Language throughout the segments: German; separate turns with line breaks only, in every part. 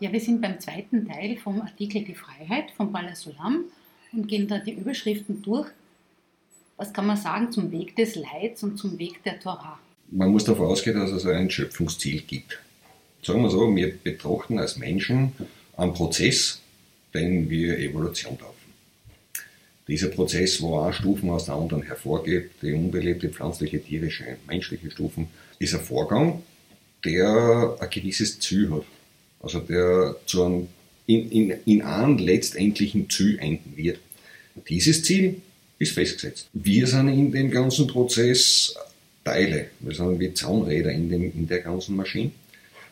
Ja, wir sind beim zweiten Teil vom Artikel Die Freiheit von Bala Solam und gehen da die Überschriften durch. Was kann man sagen zum Weg des Leids und zum Weg der Torah?
Man muss davon ausgehen, dass es ein Schöpfungsziel gibt. Sagen wir so, wir betrachten als Menschen einen Prozess, den wir Evolution taufen. Dieser Prozess, wo eine Stufen aus der anderen hervorgeht, die unbelebte, pflanzliche, tierische, menschliche Stufen, ist ein Vorgang, der ein gewisses Ziel hat. Also der zu einem, in, in, in einem letztendlichen Ziel enden wird. Dieses Ziel ist festgesetzt. Wir sind in dem ganzen Prozess Teile, wir sind wie Zaunräder in, dem, in der ganzen Maschine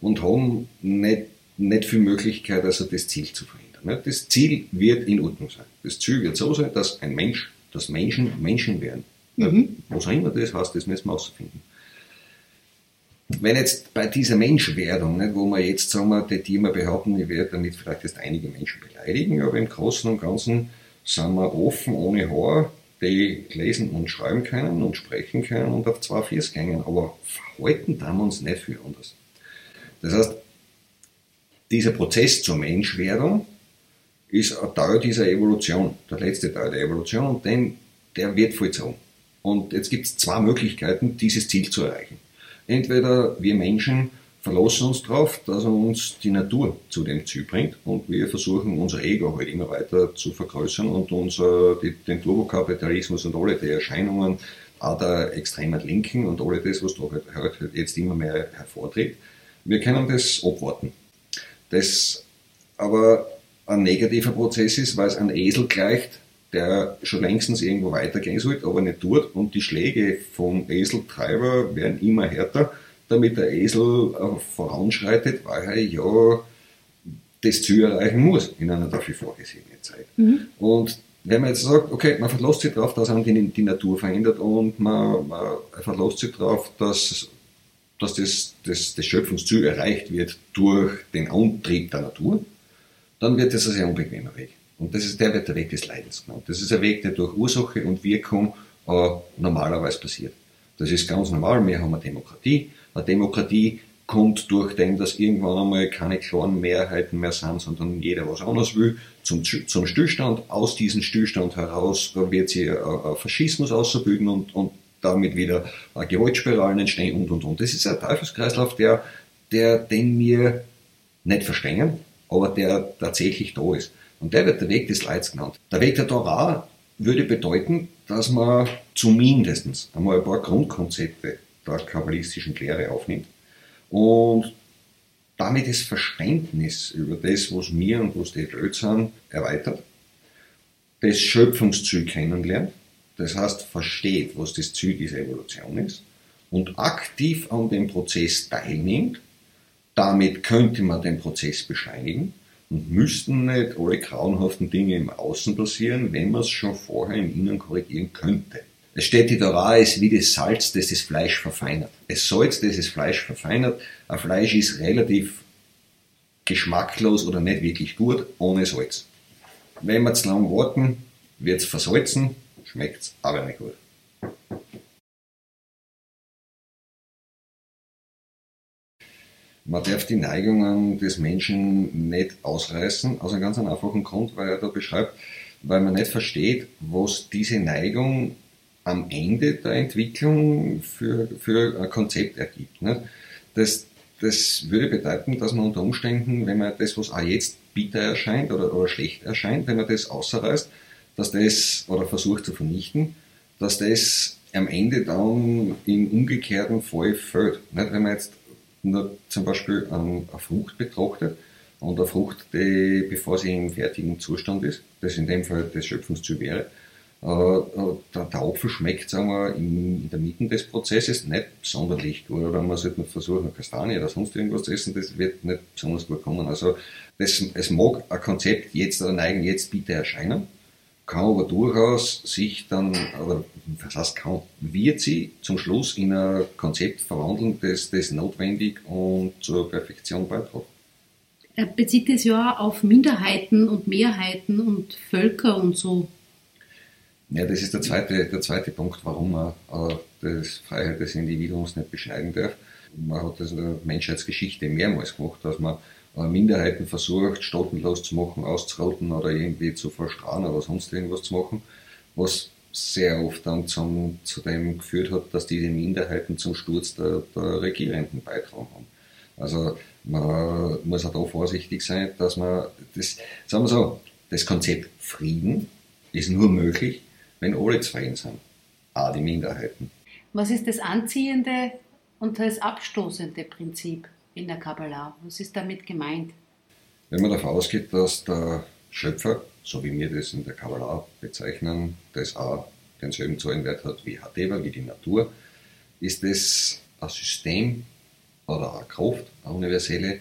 und haben nicht, nicht viel Möglichkeit, also das Ziel zu verändern. Das Ziel wird in Ordnung sein. Das Ziel wird so sein, dass ein Mensch, dass Menschen Menschen werden. Mhm. Was auch immer das heißt, das müssen wir herausfinden. Wenn jetzt bei dieser Menschwerdung, nicht, wo wir jetzt sagen wir, die, wir behaupten, ich werde damit vielleicht jetzt einige Menschen beleidigen, aber im Großen und Ganzen sind wir offen, ohne Haar, die lesen und schreiben können und sprechen können und auf zwei Viers gehen, aber verhalten wir uns nicht viel anders. Das heißt, dieser Prozess zur Menschwerdung ist ein Teil dieser Evolution, der letzte Teil der Evolution, und den, der wird vollzogen. Und jetzt gibt es zwei Möglichkeiten, dieses Ziel zu erreichen. Entweder wir Menschen verlassen uns darauf, dass uns die Natur zu dem Ziel bringt und wir versuchen unser Ego halt immer weiter zu vergrößern und unser, die, den Turbokapitalismus und alle die Erscheinungen auch der extremen Linken und alle das, was da halt, halt jetzt immer mehr hervortritt. Wir können das abwarten. Das aber ein negativer Prozess ist, weil es ein Esel gleicht, der schon längstens irgendwo weitergehen sollte, aber nicht tut. Und die Schläge vom Eseltreiber werden immer härter, damit der Esel äh, voranschreitet, weil er ja das Ziel erreichen muss in einer dafür vorgesehenen Zeit. Mhm. Und wenn man jetzt sagt, okay, man verlässt sich darauf, dass die, die Natur verändert und man, man verlässt sich darauf, dass, dass das, das, das Schöpfungsziel erreicht wird durch den Antrieb der Natur, dann wird das ein sehr unbequemer Weg. Und das ist, der wird der Weg des Leidens genannt. Das ist ein Weg, der durch Ursache und Wirkung äh, normalerweise passiert. Das ist ganz normal. Wir haben eine Demokratie. Eine Demokratie kommt durch den, dass irgendwann einmal keine klaren Mehrheiten mehr sind, sondern jeder was anderes will, zum, zum Stillstand. Aus diesem Stillstand heraus wird sich ein, ein Faschismus ausbilden und, und damit wieder Gewaltspiralen entstehen und und und. Das ist ein Teufelskreislauf, der, der, den wir nicht verstehen, aber der tatsächlich da ist. Und der wird der Weg des Leids genannt. Der Weg der Torah würde bedeuten, dass man zumindest einmal ein paar Grundkonzepte der kabbalistischen Lehre aufnimmt. Und damit das Verständnis über das, was mir und was die Welt sind, erweitert, das Schöpfungsziel kennenlernt, das heißt versteht, was das Ziel dieser Evolution ist und aktiv an dem Prozess teilnimmt, damit könnte man den Prozess beschleunigen und müssten nicht alle grauenhaften Dinge im Außen passieren, wenn man es schon vorher im Innen korrigieren könnte. Es steht, die Torah ist wie das Salz, das das Fleisch verfeinert. Es Salz, das das Fleisch verfeinert. Ein Fleisch ist relativ geschmacklos oder nicht wirklich gut ohne Salz. Wenn wir zu lange warten, wird es versalzen, schmeckt es aber nicht gut. Man darf die Neigungen des Menschen nicht ausreißen, aus einem ganz einfachen Grund, weil er da beschreibt, weil man nicht versteht, was diese Neigung am Ende der Entwicklung für, für ein Konzept ergibt. Nicht? Das, das würde bedeuten, dass man unter Umständen, wenn man das, was auch jetzt bitter erscheint oder, oder schlecht erscheint, wenn man das ausreißt, dass das oder versucht zu vernichten, dass das am Ende dann im umgekehrten Fall fällt. Nicht? Wenn man jetzt nur zum Beispiel eine Frucht betrachtet und eine Frucht, die, bevor sie im fertigen Zustand ist, das in dem Fall das Schöpfungsziel wäre, äh, äh, der, Apfel schmeckt, sagen wir, in, der Mitte des Prozesses nicht sonderlich gut. Oder man sollte versuchen, Kastanie oder sonst irgendwas zu essen, das wird nicht besonders gut kommen. Also das, es mag ein Konzept jetzt oder neigen jetzt bitte erscheinen, kann aber durchaus sich dann, oder was heißt kann, wird sie zum Schluss in ein Konzept verwandeln, das, das notwendig und zur Perfektion beiträgt.
Er bezieht es ja auf Minderheiten und Mehrheiten und Völker und so.
Ja, das ist der zweite, der zweite Punkt, warum man äh, das Freiheit des Individuums nicht beschneiden darf. Man hat das in der Menschheitsgeschichte mehrmals gemacht, dass man Minderheiten versucht, staatenlos zu machen, auszurotten oder irgendwie zu verstrahen oder sonst irgendwas zu machen, was sehr oft dann zum, zu dem geführt hat, dass diese Minderheiten zum Sturz der, der Regierenden beitragen haben. Also man muss auch da vorsichtig sein, dass man das, sagen wir so, das Konzept Frieden ist nur möglich, wenn alle zufrieden sind, auch die Minderheiten.
Was ist das anziehende und das abstoßende Prinzip in der Kabbalah? Was ist damit gemeint?
Wenn man davon ausgeht, dass der Schöpfer, so wie wir das in der Kabbalah bezeichnen, das auch denselben Zahlenwert hat wie Hateva, wie die Natur, ist es ein System oder eine Kraft, eine universelle,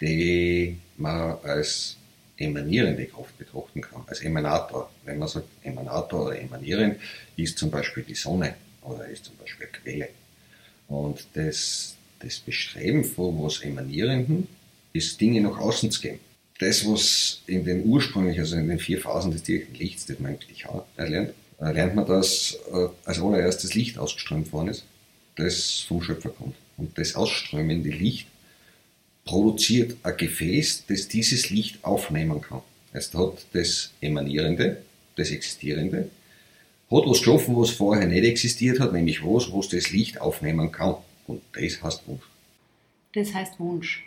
die man als emanierende Kraft betrachten kann, als Emanator. Wenn man sagt Emanator oder emanierend, ist zum Beispiel die Sonne oder ist zum Beispiel Quelle. Und das, das Bestreben von was Emanierenden ist, Dinge nach außen zu geben. Das, was in den ursprünglich, also in den vier Phasen des direkten Lichts, das man eigentlich auch erlernt, lernt man, dass äh, als allererstes Licht ausgeströmt worden ist, das vom Schöpfer kommt. Und das ausströmende Licht produziert ein Gefäß, das dieses Licht aufnehmen kann. Es hat das Emanierende, das Existierende, hat was geschaffen, was vorher nicht existiert hat, nämlich was, was das Licht aufnehmen kann. Und das heißt Wunsch.
Das heißt Wunsch.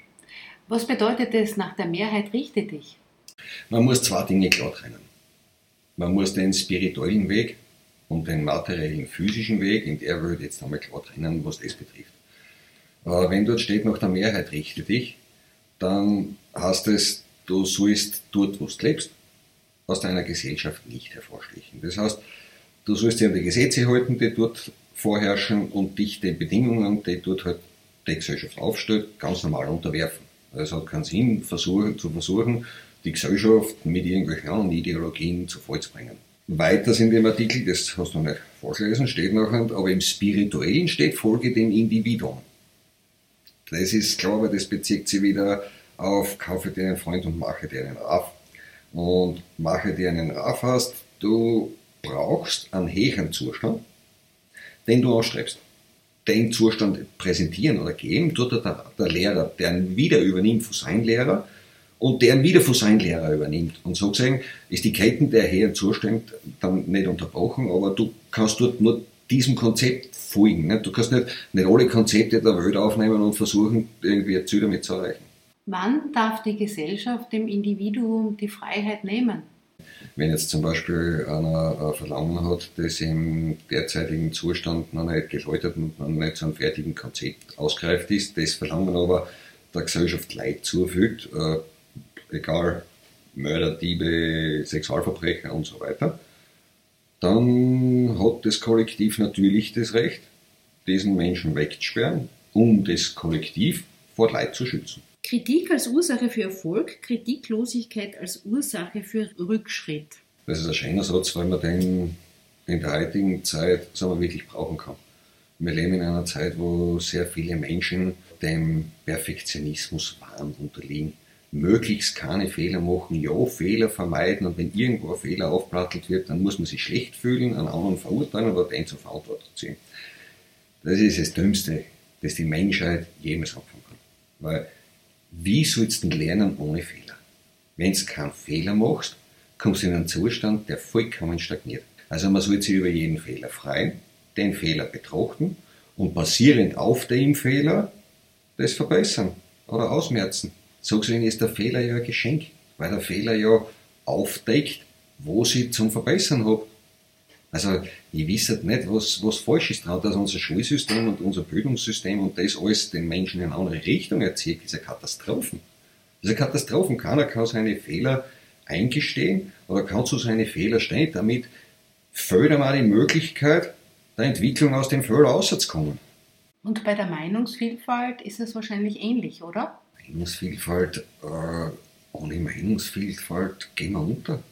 Was bedeutet es nach der Mehrheit richte dich?
Man muss zwei Dinge klar trennen. Man muss den spirituellen Weg und den materiellen physischen Weg in der Welt jetzt einmal klar trennen, was das betrifft. Wenn dort steht, nach der Mehrheit richte dich, dann heißt es, du sollst dort, wo du lebst, aus deiner Gesellschaft nicht hervorstechen. Das heißt, du sollst dich an die Gesetze halten, die dort vorherrschen und dich den Bedingungen, die dort halt die Gesellschaft aufstellt, ganz normal unterwerfen. Es hat keinen Sinn, versuchen, zu versuchen, die Gesellschaft mit irgendwelchen anderen Ideologien zu Fall zu bringen. Weiter in dem Artikel, das hast du nicht vorgelesen, steht nachher, aber im Spirituellen steht Folge dem Individuum. Das ist klar, weil das bezieht sich wieder auf kaufe dir einen Freund und mache dir einen Raff. Und mache dir einen Raff hast, du brauchst einen höheren Zustand, den du anstrebst. Den Zustand präsentieren oder geben tut der, der Lehrer, der ihn wieder übernimmt von seinem Lehrer und der ihn wieder von seinem Lehrer übernimmt. Und so gesehen ist die Ketten der höheren Zustand dann nicht unterbrochen, aber du kannst dort nur diesem Konzept folgen. Nicht? Du kannst nicht, nicht alle Konzepte der Welt aufnehmen und versuchen, irgendwie ein Ziel damit zu erreichen.
Wann darf die Gesellschaft dem Individuum die Freiheit nehmen?
Wenn jetzt zum Beispiel einer ein Verlangen hat, das im derzeitigen Zustand noch nicht geläutert und noch nicht zu einem fertigen Konzept ausgereift ist, das Verlangen aber der Gesellschaft Leid zufügt, äh, egal Mörder, Diebe, Sexualverbrecher und so weiter, dann hat das Kollektiv natürlich das Recht, diesen Menschen wegzusperren, um das Kollektiv vor Leid zu schützen.
Kritik als Ursache für Erfolg, Kritiklosigkeit als Ursache für Rückschritt.
Das ist ein schöner Satz, weil man den in der heutigen Zeit wir, wirklich brauchen kann. Wir leben in einer Zeit, wo sehr viele Menschen dem Perfektionismus Wahn unterliegen möglichst keine Fehler machen, ja, Fehler vermeiden und wenn irgendwo ein Fehler aufplattelt wird, dann muss man sich schlecht fühlen, einen anderen verurteilen oder den zur Verantwortung ziehen. Das ist das Dümmste, das die Menschheit jemals anfangen kann. Weil, wie sollst du lernen ohne Fehler? Wenn du keinen Fehler machst, kommst du in einen Zustand, der vollkommen stagniert. Also man sollte sich über jeden Fehler freuen, den Fehler betrachten und basierend auf dem Fehler das verbessern oder ausmerzen. So gesehen ist der Fehler ja ein Geschenk, weil der Fehler ja aufdeckt, wo sie zum Verbessern habe. Also, ich weiß halt nicht, was, was falsch ist daran, dass unser Schulsystem und unser Bildungssystem und das alles den Menschen in eine andere Richtung erzieht, diese Katastrophen. Diese Katastrophen, keiner kann seine Fehler eingestehen oder kann zu seine Fehler stehen, damit fördern wir die Möglichkeit der Entwicklung aus dem Fehler rauszukommen.
Und bei der Meinungsvielfalt ist es wahrscheinlich ähnlich, oder?
Meinungsvielfalt, äh, ohne Meinungsvielfalt gehen wir unter.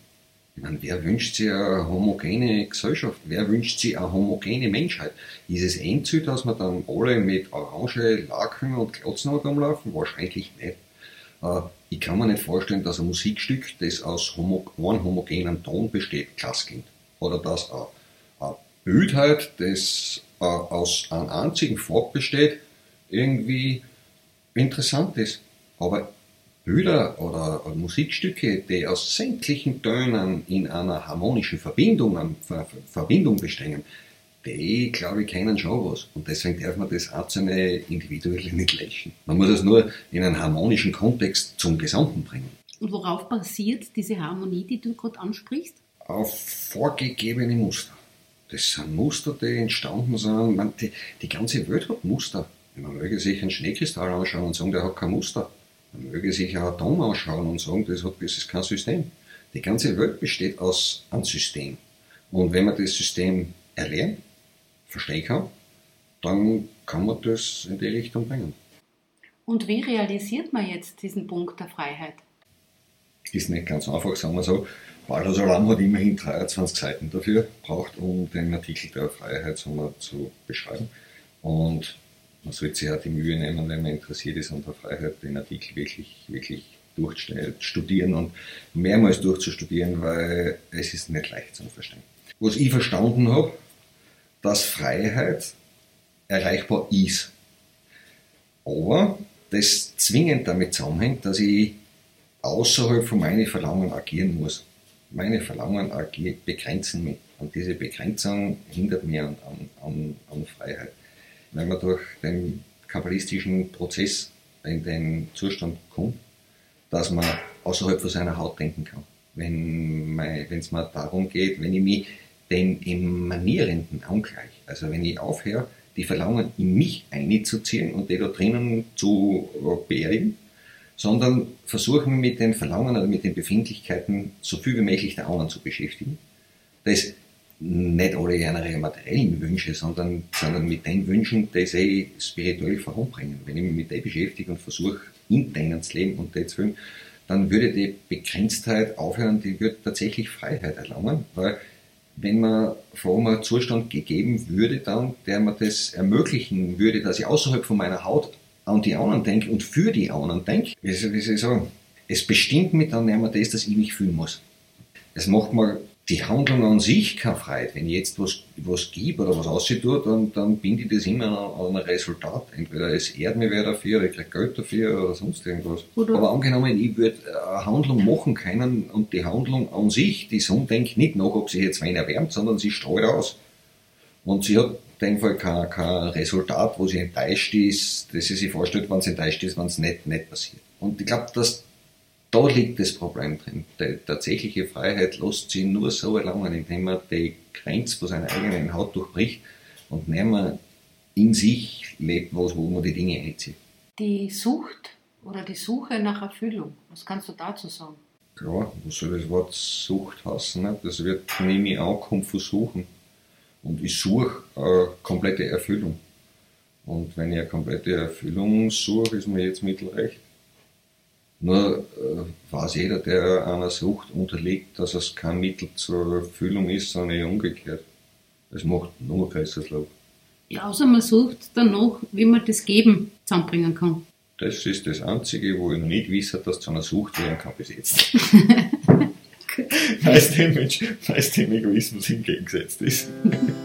Meine, wer wünscht sich eine homogene Gesellschaft? Wer wünscht sich eine homogene Menschheit? Ist es Endziel, dass wir dann alle mit orange Laken und Klotzen rumlaufen? Wahrscheinlich nicht. Äh, ich kann mir nicht vorstellen, dass ein Musikstück, das aus homo einem homogenen Ton besteht, klasse klingt. Oder dass eine Bildheit, das äh, aus einem einzigen Farb besteht, irgendwie interessant ist. Aber Bilder oder, Musikstücke, die aus sämtlichen Tönen in einer harmonischen Verbindung, Ver, Verbindung bestehen, die, glaube ich, kennen schon was. Und deswegen darf man das einzelne individuelle nicht löschen. Man muss es nur in einen harmonischen Kontext zum Gesamten bringen.
Und worauf basiert diese Harmonie, die du gerade ansprichst?
Auf vorgegebene Muster. Das sind Muster, die entstanden sind. Man, die, die ganze Welt hat Muster. Man möge sich einen Schneekristall anschauen und sagen, der hat kein Muster. Man möge sich ein Atom anschauen und sagen, das, hat, das ist kein System. Die ganze Welt besteht aus einem System. Und wenn man das System erlernt, verstehen kann, dann kann man das in die Richtung bringen.
Und wie realisiert man jetzt diesen Punkt der Freiheit?
Ist nicht ganz einfach, sagen wir so. Balthasar Alam hat immerhin 23 Seiten dafür braucht, um den Artikel der Freiheit wir, zu beschreiben. Und man sollte sich auch die Mühe nehmen, wenn man interessiert ist an der Freiheit, den Artikel wirklich, wirklich durchstudieren und mehrmals durchzustudieren, weil es ist nicht leicht zu verstehen. Was ich verstanden habe, dass Freiheit erreichbar ist. Aber das zwingend damit zusammenhängt, dass ich außerhalb von meinen Verlangen agieren muss. Meine Verlangen begrenzen mich. Und diese Begrenzung hindert mich an, an, an Freiheit. Wenn man durch den kabbalistischen Prozess in den Zustand kommt, dass man außerhalb von seiner Haut denken kann. Wenn es mir darum geht, wenn ich mich den Emanierenden angleich. Also wenn ich aufhöre, die Verlangen in mich einzuziehen und die da drinnen zu beerdigen, sondern versuche mich mit den Verlangen oder mit den Befindlichkeiten so viel wie möglich der anderen zu beschäftigen. Das nicht alle ihre materiellen Wünsche, sondern, sondern mit den Wünschen, die sie spirituell voranbringen. Wenn ich mich mit denen beschäftige und versuche, in denen zu leben und das zu dann würde die Begrenztheit aufhören, die würde tatsächlich Freiheit erlangen, weil wenn man vor einem Zustand gegeben würde, dann, der mir das ermöglichen würde, dass ich außerhalb von meiner Haut an die anderen denke und für die anderen denke, wie soll ich sagen, es bestimmt mich dann nicht mehr das, dass ich mich fühlen muss. Es macht mir die Handlung an sich keine Freude. Wenn ich jetzt was, was gebe oder was aussieht, dann, dann binde ich das immer an, an ein Resultat. Entweder es ehrt mir wer dafür, oder ich kriege Geld dafür oder sonst irgendwas. Oder Aber angenommen, ich würde eine Handlung machen können und die Handlung an sich, die Sonne denkt nicht nach, ob sie jetzt wen erwärmt, sondern sie streut aus. Und sie hat in dem Fall kein, kein Resultat, wo sie enttäuscht ist, dass sie sich vorstellt, wenn sie enttäuscht ist, wenn es nicht, nicht passiert. Und ich glaube, dass da liegt das Problem drin. Die tatsächliche Freiheit lässt sich nur so erlangen, indem man die Grenze von seiner eigenen Haut durchbricht und nicht mehr in sich lebt, wo man die Dinge einzieht.
Die Sucht oder die Suche nach Erfüllung, was kannst du dazu sagen?
Klar, was soll das Wort Sucht heißen? Ne? Das wird nehme ich versuchen. Und ich suche eine komplette Erfüllung. Und wenn ich eine komplette Erfüllung suche, ist mir jetzt mittelrecht. Nur äh, weiß jeder, der einer Sucht unterliegt, dass es kein Mittel zur Erfüllung ist, sondern eher umgekehrt. Es macht nur größeres Lob.
Ja, außer man sucht danach, wie man das Geben zusammenbringen kann.
Das ist das Einzige, wo ich noch nicht weiß, dass zu einer Sucht werden kann bis jetzt. weil es dem, dem Egoismus entgegengesetzt ist.